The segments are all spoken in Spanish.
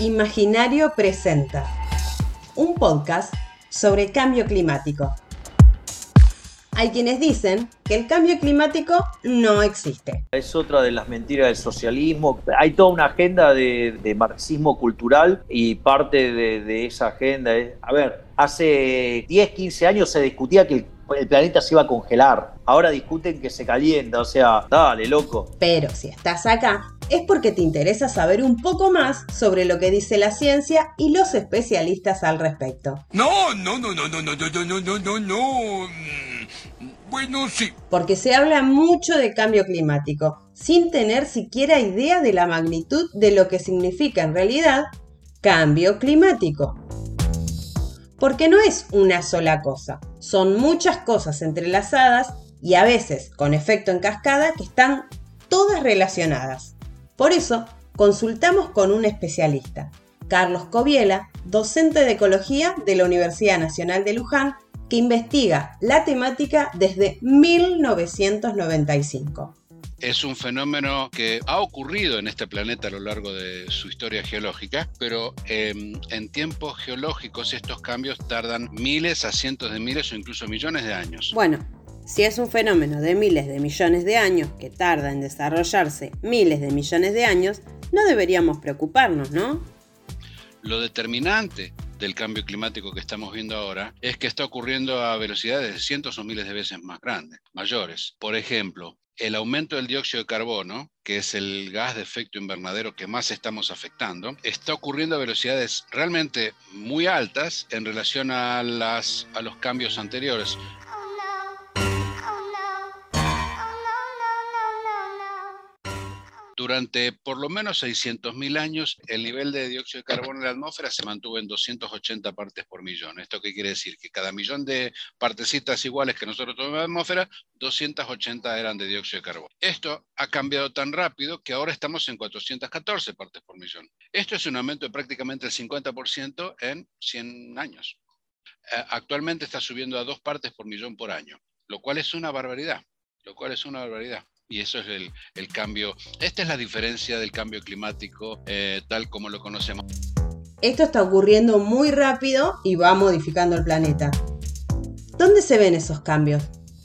Imaginario presenta un podcast sobre cambio climático. Hay quienes dicen que el cambio climático no existe. Es otra de las mentiras del socialismo. Hay toda una agenda de, marxismo cultural y parte de, de esa agenda es, a ver, hace 10, 15 años se discutía que el el planeta se iba a congelar. Ahora discuten que se calienta, o sea, dale, loco. Pero si estás acá, es porque te interesa saber un poco más sobre lo que dice la ciencia y los especialistas al respecto. No, no, no, no, no, no, no, no, no, no, no. Bueno, sí. Porque se habla mucho de cambio climático, sin tener siquiera idea de la magnitud de lo que significa en realidad cambio climático. Porque no es una sola cosa, son muchas cosas entrelazadas y a veces con efecto en cascada que están todas relacionadas. Por eso, consultamos con un especialista, Carlos Coviela, docente de ecología de la Universidad Nacional de Luján, que investiga la temática desde 1995 es un fenómeno que ha ocurrido en este planeta a lo largo de su historia geológica, pero em, en tiempos geológicos estos cambios tardan miles a cientos de miles o incluso millones de años. Bueno, si es un fenómeno de miles de millones de años que tarda en desarrollarse miles de millones de años, no deberíamos preocuparnos, ¿no? Lo determinante del cambio climático que estamos viendo ahora es que está ocurriendo a velocidades de cientos o miles de veces más grandes, mayores. Por ejemplo, el aumento del dióxido de carbono, que es el gas de efecto invernadero que más estamos afectando, está ocurriendo a velocidades realmente muy altas en relación a, a los cambios anteriores. Durante por lo menos 600.000 años, el nivel de dióxido de carbono en la atmósfera se mantuvo en 280 partes por millón. ¿Esto qué quiere decir? Que cada millón de partecitas iguales que nosotros tenemos en la atmósfera, 280 eran de dióxido de carbono. Esto ha cambiado tan rápido que ahora estamos en 414 partes por millón. Esto es un aumento de prácticamente el 50% en 100 años. Actualmente está subiendo a dos partes por millón por año, lo cual es una barbaridad. Lo cual es una barbaridad y eso es el, cambio. Esta es la diferencia del cambio climático eh, tal como lo conocemos. Esto está ocurriendo muy rápido y va modificando el planeta. ¿Dónde se ven esos cambios?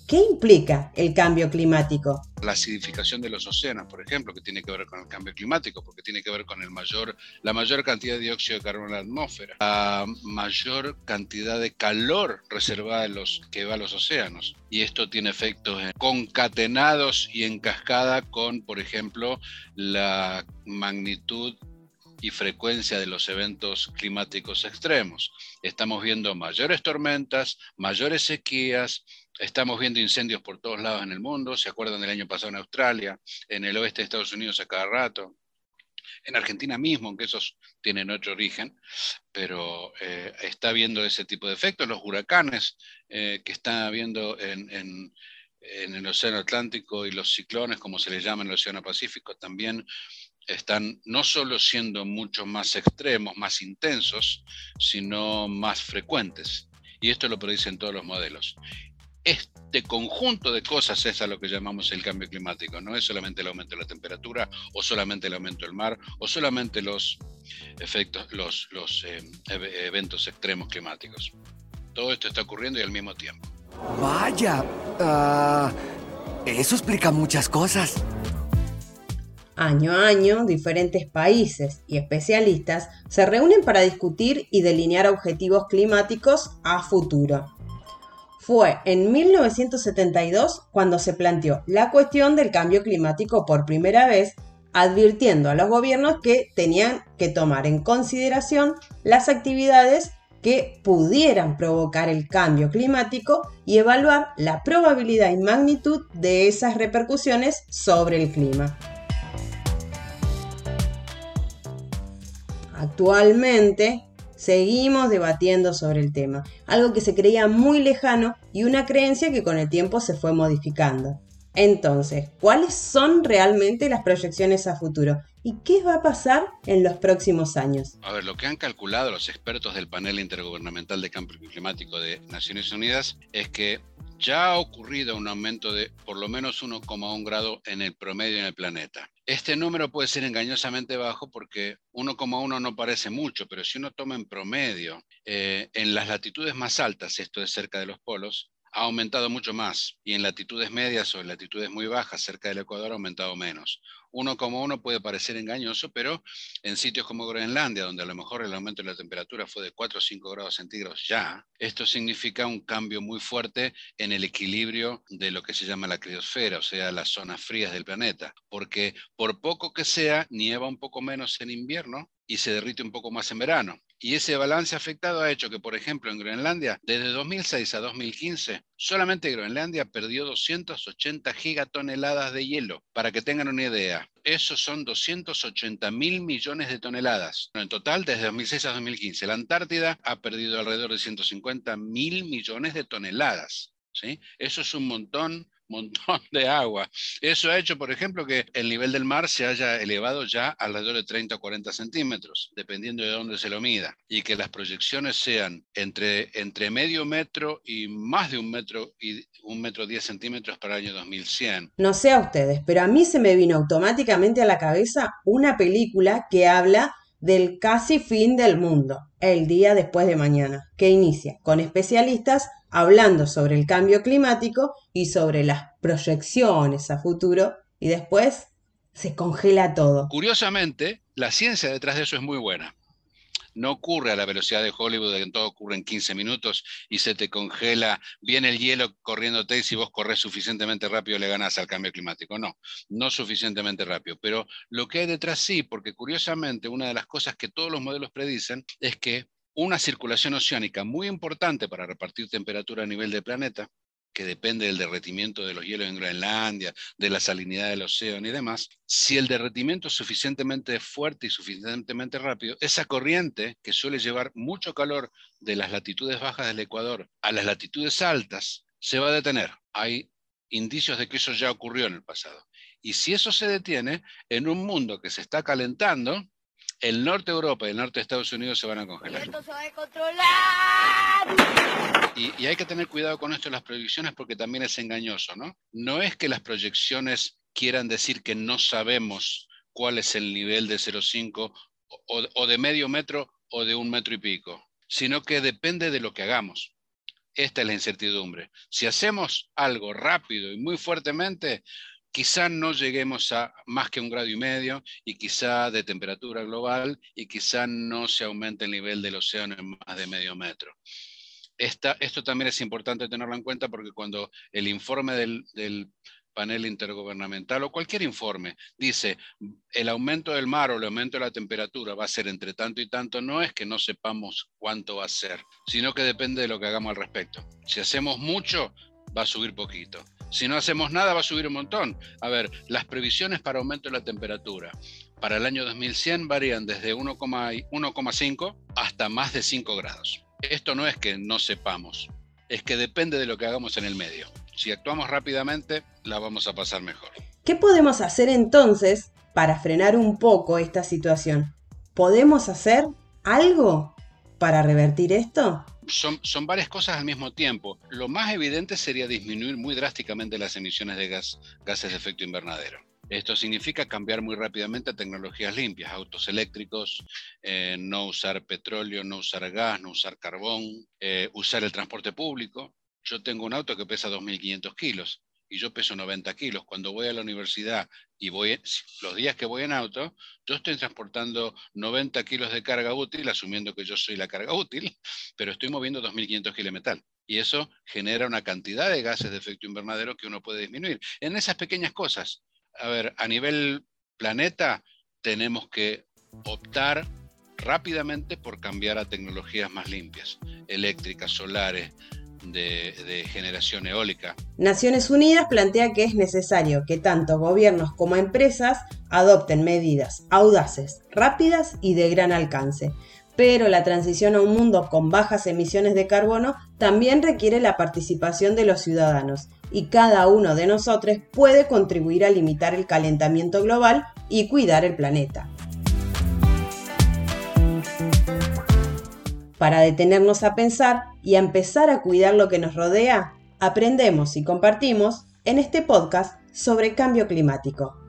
¿Qué implica el cambio climático? La acidificación de los océanos, por ejemplo, que tiene que ver con el cambio climático, porque tiene que ver con el mayor, la mayor cantidad de dióxido de carbono en la atmósfera, la mayor cantidad de calor reservada que va a los océanos. Y esto tiene efectos concatenados y en cascada con, por ejemplo, la magnitud y frecuencia de los eventos climáticos extremos. Estamos viendo mayores tormentas, mayores sequías, Estamos viendo incendios por todos lados en el mundo. ¿Se acuerdan del año pasado en Australia? En el oeste de Estados Unidos a cada rato. En Argentina mismo, aunque esos tienen otro origen, pero eh, está viendo ese tipo de efectos. Los huracanes eh, que están habiendo en, en, el Océano Atlántico y los ciclones, como se les llama en el Océano Pacífico, también están no solo siendo mucho más extremos, más intensos, sino más frecuentes. Y esto lo predicen todos los modelos este conjunto de cosas es a lo que llamamos el cambio climático. No es solamente el aumento de la temperatura, o solamente el aumento del mar, o solamente los efectos, los, eh, eventos extremos climáticos. Todo esto está ocurriendo y al mismo tiempo. Vaya, ah, eso explica muchas cosas. Año a año, diferentes países y especialistas se reúnen para discutir y delinear objetivos climáticos a futuro. Fue en 1972 cuando se planteó la cuestión del cambio climático por primera vez, advirtiendo a los gobiernos que tenían que tomar en consideración las actividades que pudieran provocar el cambio climático y evaluar la probabilidad y magnitud de esas repercusiones sobre el clima. Actualmente, Seguimos debatiendo sobre el tema, algo que se creía muy lejano y una creencia que con el tiempo se fue modificando. Entonces, ¿cuáles son realmente las proyecciones a futuro? ¿Y qué va a pasar en los próximos años? A ver, lo que han calculado los expertos del panel intergubernamental de cambio climático de Naciones Unidas es que ya ha ocurrido un aumento de por lo menos 1,1 grado en el promedio en el planeta. Este número puede ser engañosamente bajo porque 1,1 no parece mucho, pero si uno toma en promedio eh, en las latitudes más altas, esto es cerca de los polos, ha aumentado mucho más y en latitudes medias o en latitudes muy bajas cerca del Ecuador ha aumentado menos. Uno como uno puede parecer engañoso, pero en sitios como Groenlandia, donde a lo mejor el aumento de la temperatura fue de 4 o 5 grados centígrados ya, esto significa un cambio muy fuerte en el equilibrio de lo que se llama la criosfera, o sea, las zonas frías del planeta, porque por poco que sea, nieva un poco menos en invierno y se derrite un poco más en verano. Y ese balance afectado ha hecho que, por ejemplo, en Groenlandia, desde 2006 a 2015, solamente Groenlandia perdió 280 gigatoneladas de hielo. Para que tengan una idea, esos son 280 mil millones de toneladas. En total, desde 2006 a 2015, la Antártida ha perdido alrededor de 150 mil millones de toneladas. ¿sí? Eso es un montón montón de agua. Eso ha hecho, por ejemplo, que el nivel del mar se haya elevado ya alrededor de 30 o 40 centímetros, dependiendo de dónde se lo mida, y que las proyecciones sean entre, entre medio metro y más de un metro y un metro 10 centímetros para el año 2100. No sé a ustedes, pero a mí se me vino automáticamente a la cabeza una película que habla del casi fin del mundo, el día después de mañana, que inicia con especialistas hablando sobre el cambio climático y sobre las proyecciones a futuro y después se congela todo. Curiosamente, la ciencia detrás de eso es muy buena. No ocurre a la velocidad de Hollywood, de que todo ocurre en 15 minutos y se te congela, viene el hielo corriéndote y si vos corres suficientemente rápido le ganas al cambio climático. No, no suficientemente rápido. Pero lo que hay detrás sí, porque curiosamente una de las cosas que todos los modelos predicen es que una circulación oceánica muy importante para repartir temperatura a nivel del planeta, que depende del derretimiento de los hielos en Groenlandia, de la salinidad del océano y demás, si el derretimiento es suficientemente fuerte y suficientemente rápido, esa corriente que suele llevar mucho calor de las latitudes bajas del Ecuador a las latitudes altas, se va a detener. Hay indicios de que eso ya ocurrió en el pasado. Y si eso se detiene, en un mundo que se está calentando, el norte de Europa y el norte de Estados Unidos se van a congelar. Esto se va a controlar. Y, y, hay que tener cuidado con esto de las proyecciones porque también es engañoso, ¿no? No es que las proyecciones quieran decir que no sabemos cuál es el nivel de 0,5 o, o de medio metro o de un metro y pico, sino que depende de lo que hagamos. Esta es la incertidumbre. Si hacemos algo rápido y muy fuertemente, quizá no lleguemos a más que un grado y medio y quizá de temperatura global y quizá no se aumente el nivel del océano en más de medio metro. Esto también es importante tenerlo en cuenta porque cuando el informe del, del panel intergubernamental o cualquier informe dice el aumento del mar o el aumento de la temperatura va a ser entre tanto y tanto, no es que no sepamos cuánto va a ser, sino que depende de lo que hagamos al respecto. Si hacemos mucho, va a subir poquito. Si no hacemos nada, va a subir un montón. A ver, las previsiones para aumento de la temperatura para el año 2100 varían desde 1,5 hasta más de 5 grados. Esto no es que no sepamos, es que depende de lo que hagamos en el medio. Si actuamos rápidamente, la vamos a pasar mejor. ¿Qué podemos hacer entonces para frenar un poco esta situación? ¿Podemos hacer algo para revertir esto? Son, son, varias cosas al mismo tiempo. Lo más evidente sería disminuir muy drásticamente las emisiones de gas, gases de efecto invernadero. Esto significa cambiar muy rápidamente a tecnologías limpias, autos eléctricos, eh, no usar petróleo, no usar gas, no usar carbón, eh, usar el transporte público. Yo tengo un auto que pesa 2.500 kilos y yo peso 90 kilos. Cuando voy a la universidad y voy, los días que voy en auto, yo estoy transportando 90 kilos de carga útil, asumiendo que yo soy la carga útil, pero estoy moviendo 2.500 kilos de metal. Y eso genera una cantidad de gases de efecto invernadero que uno puede disminuir. En esas pequeñas cosas, a ver, a nivel planeta tenemos que optar rápidamente por cambiar a tecnologías más limpias, eléctricas, solares, de, generación eólica. Naciones Unidas plantea que es necesario que tanto gobiernos como empresas adopten medidas audaces, rápidas y de gran alcance. Pero la transición a un mundo con bajas emisiones de carbono también requiere la participación de los ciudadanos y cada uno de nosotros puede contribuir a limitar el calentamiento global y cuidar el planeta. para detenernos a pensar y a empezar a cuidar lo que nos rodea, aprendemos y compartimos en este podcast sobre cambio climático.